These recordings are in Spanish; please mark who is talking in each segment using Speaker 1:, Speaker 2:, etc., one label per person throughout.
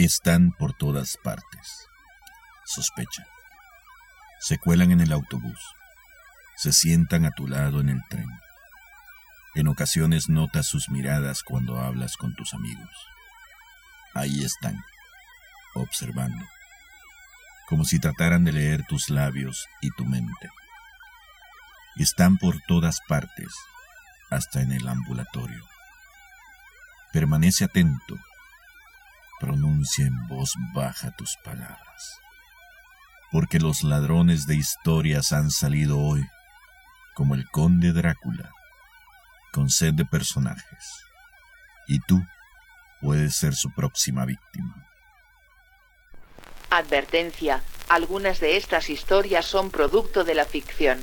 Speaker 1: Están por todas partes. Sospecha. Se cuelan en el autobús. Se sientan a tu lado en el tren. En ocasiones notas sus miradas cuando hablas con tus amigos. Ahí están, observando, como si trataran de leer tus labios y tu mente. Están por todas partes, hasta en el ambulatorio. Permanece atento, pronuncia en voz baja tus palabras, porque los ladrones de historias han salido hoy, como el conde Drácula, con sed de personajes, y tú puedes ser su próxima víctima.
Speaker 2: Advertencia, algunas de estas historias son producto de la ficción.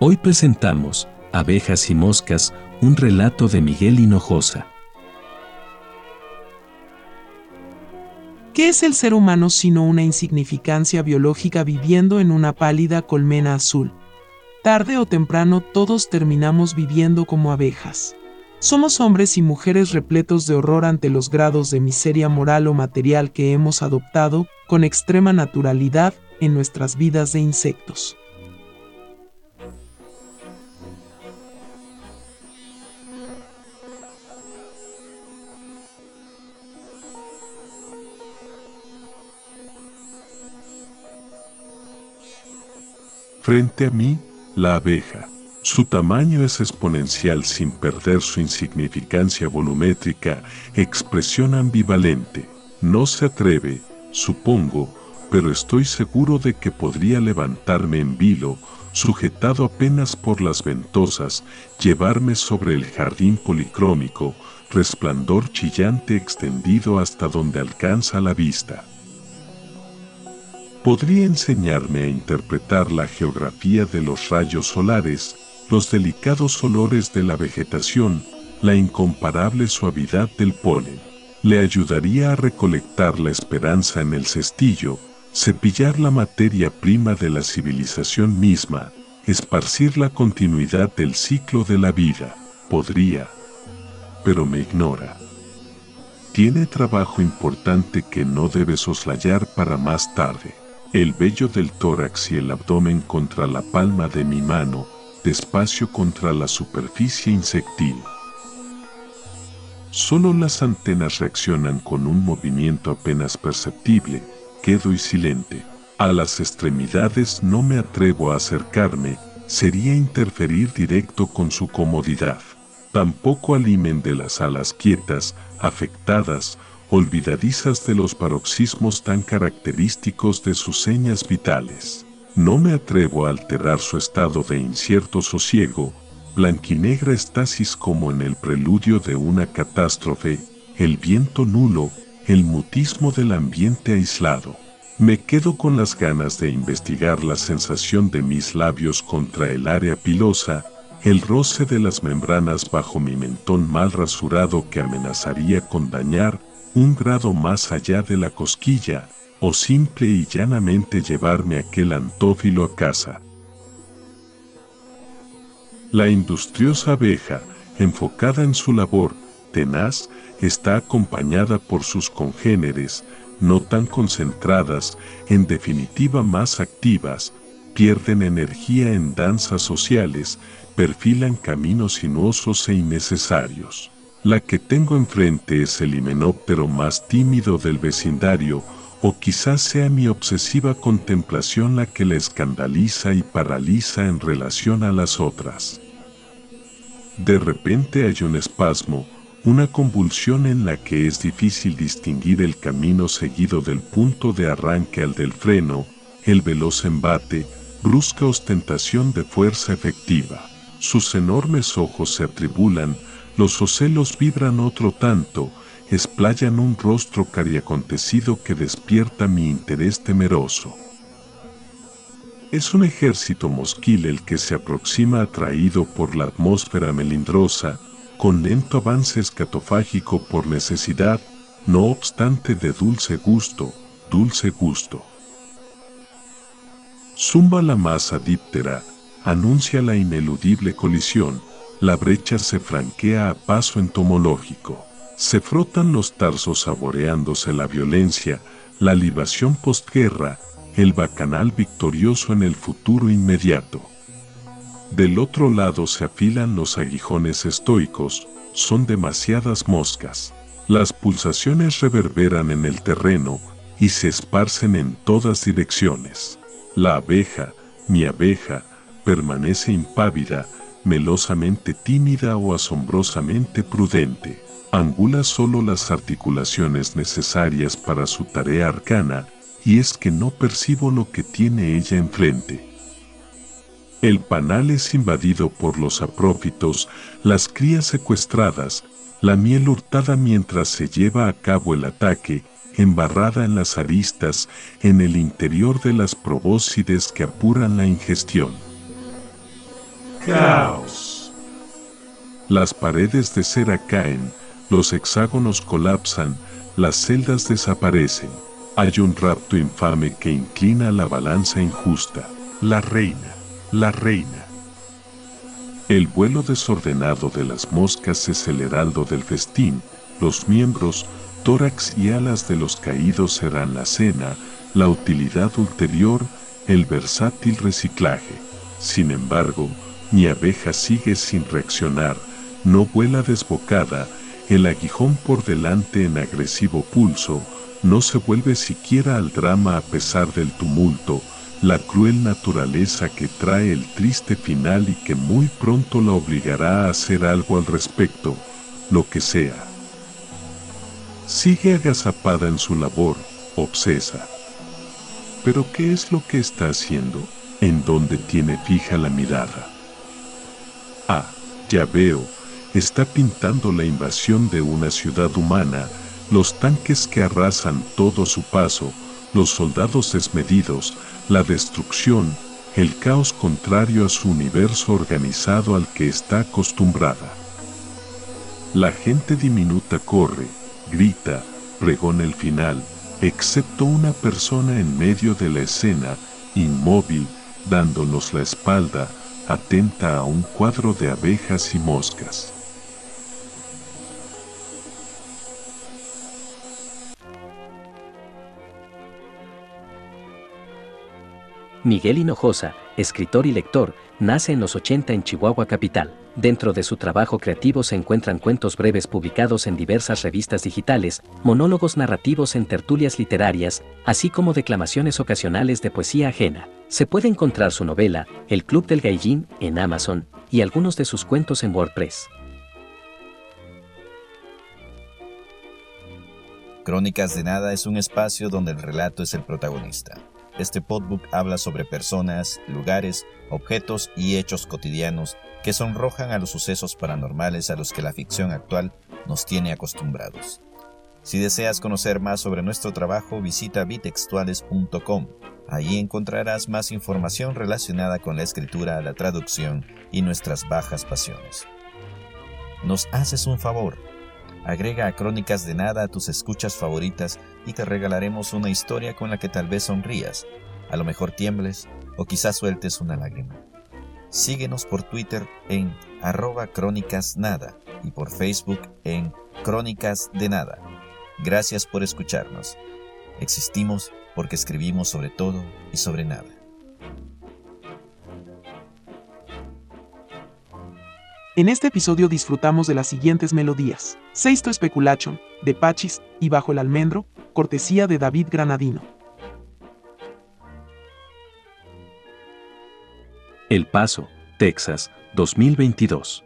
Speaker 3: Hoy presentamos Abejas y Moscas, un relato de Miguel Hinojosa.
Speaker 4: ¿Qué es el ser humano sino una insignificancia biológica viviendo en una pálida colmena azul? Tarde o temprano todos terminamos viviendo como abejas. Somos hombres y mujeres repletos de horror ante los grados de miseria moral o material que hemos adoptado con extrema naturalidad en nuestras vidas de insectos.
Speaker 5: Frente a mí, la abeja. Su tamaño es exponencial sin perder su insignificancia volumétrica, expresión ambivalente. No se atreve, supongo, pero estoy seguro de que podría levantarme en vilo, sujetado apenas por las ventosas, llevarme sobre el jardín policrómico, resplandor chillante extendido hasta donde alcanza la vista podría enseñarme a interpretar la geografía de los rayos solares, los delicados olores de la vegetación, la incomparable suavidad del polen. Le ayudaría a recolectar la esperanza en el cestillo, cepillar la materia prima de la civilización misma, esparcir la continuidad del ciclo de la vida. Podría, pero me ignora. Tiene trabajo importante que no debe soslayar para más tarde el vello del tórax y el abdomen contra la palma de mi mano, despacio contra la superficie insectil. Solo las antenas reaccionan con un movimiento apenas perceptible, quedo y silente. A las extremidades no me atrevo a acercarme, sería interferir directo con su comodidad. Tampoco alimen de las alas quietas, afectadas, olvidadizas de los paroxismos tan característicos de sus señas vitales. No me atrevo a alterar su estado de incierto sosiego, blanquinegra estasis como en el preludio de una catástrofe, el viento nulo, el mutismo del ambiente aislado. Me quedo con las ganas de investigar la sensación de mis labios contra el área pilosa, el roce de las membranas bajo mi mentón mal rasurado que amenazaría con dañar un grado más allá de la cosquilla, o simple y llanamente llevarme aquel antófilo a casa. La industriosa abeja, enfocada en su labor, tenaz, está acompañada por sus congéneres, no tan concentradas, en definitiva más activas, pierden energía en danzas sociales, perfilan caminos sinuosos e innecesarios. La que tengo enfrente es el himenóptero más tímido del vecindario, o quizás sea mi obsesiva contemplación la que la escandaliza y paraliza en relación a las otras. De repente hay un espasmo, una convulsión en la que es difícil distinguir el camino seguido del punto de arranque al del freno, el veloz embate, brusca ostentación de fuerza efectiva. Sus enormes ojos se atribulan, los ocelos vibran otro tanto, esplayan un rostro cariacontecido que despierta mi interés temeroso. Es un ejército mosquil el que se aproxima atraído por la atmósfera melindrosa, con lento avance escatofágico por necesidad, no obstante de dulce gusto, dulce gusto. Zumba la masa díptera, anuncia la ineludible colisión, la brecha se franquea a paso entomológico. se frotan los tarsos saboreándose la violencia, la libación postguerra, el bacanal victorioso en el futuro inmediato. Del otro lado se afilan los aguijones estoicos, son demasiadas moscas. Las pulsaciones reverberan en el terreno y se esparcen en todas direcciones. La abeja, mi abeja, permanece impávida, melosamente tímida o asombrosamente prudente. Angula solo las articulaciones necesarias para su tarea arcana, y es que no percibo lo que tiene ella enfrente. El panal es invadido por los aprófitos, las crías secuestradas, la miel hurtada mientras se lleva a cabo el ataque, embarrada en las aristas, en el interior de las probóscides que apuran la ingestión. Caos. Las paredes de cera caen, los hexágonos colapsan, las celdas desaparecen. Hay un rapto infame que inclina la balanza injusta. La reina la reina. El vuelo desordenado de las moscas es el heraldo del festín, los miembros, tórax y alas de los caídos serán la cena, la utilidad ulterior, el versátil reciclaje. Sin embargo, mi abeja sigue sin reaccionar, no vuela desbocada, el aguijón por delante en agresivo pulso, no se vuelve siquiera al drama a pesar del tumulto, la cruel naturaleza que trae el triste final y que muy pronto la obligará a hacer algo al respecto, lo que sea. Sigue agazapada en su labor, obsesa. Pero ¿qué es lo que está haciendo? ¿En dónde tiene fija la mirada? Ah, ya veo, está pintando la invasión de una ciudad humana, los tanques que arrasan todo su paso, los soldados desmedidos, la destrucción, el caos contrario a su universo organizado al que está acostumbrada. La gente diminuta corre, grita, pregona el final, excepto una persona en medio de la escena, inmóvil, dándonos la espalda, atenta a un cuadro de abejas y moscas.
Speaker 6: Miguel Hinojosa, escritor y lector, nace en los 80 en Chihuahua capital. Dentro de su trabajo creativo se encuentran cuentos breves publicados en diversas revistas digitales, monólogos narrativos en tertulias literarias, así como declamaciones ocasionales de poesía ajena. Se puede encontrar su novela, El Club del Gaijin, en Amazon, y algunos de sus cuentos en WordPress.
Speaker 1: Crónicas de Nada es un espacio donde el relato es el protagonista. Este podbook habla sobre personas, lugares, objetos y hechos cotidianos que sonrojan a los sucesos paranormales a los que la ficción actual nos tiene acostumbrados. Si deseas conocer más sobre nuestro trabajo, visita bitextuales.com. Allí encontrarás más información relacionada con la escritura, la traducción y nuestras bajas pasiones. Nos haces un favor. Agrega a Crónicas de Nada a tus escuchas favoritas y te regalaremos una historia con la que tal vez sonrías, a lo mejor tiembles o quizás sueltes una lágrima. Síguenos por Twitter en arroba crónicas nada y por Facebook en crónicas de nada. Gracias por escucharnos. Existimos porque escribimos sobre todo y sobre nada.
Speaker 4: En este episodio disfrutamos de las siguientes melodías. Sexto Speculation, de Pachis, y Bajo el Almendro, cortesía de David Granadino.
Speaker 3: El Paso, Texas, 2022.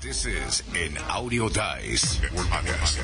Speaker 7: This is an Audio Dice podcast.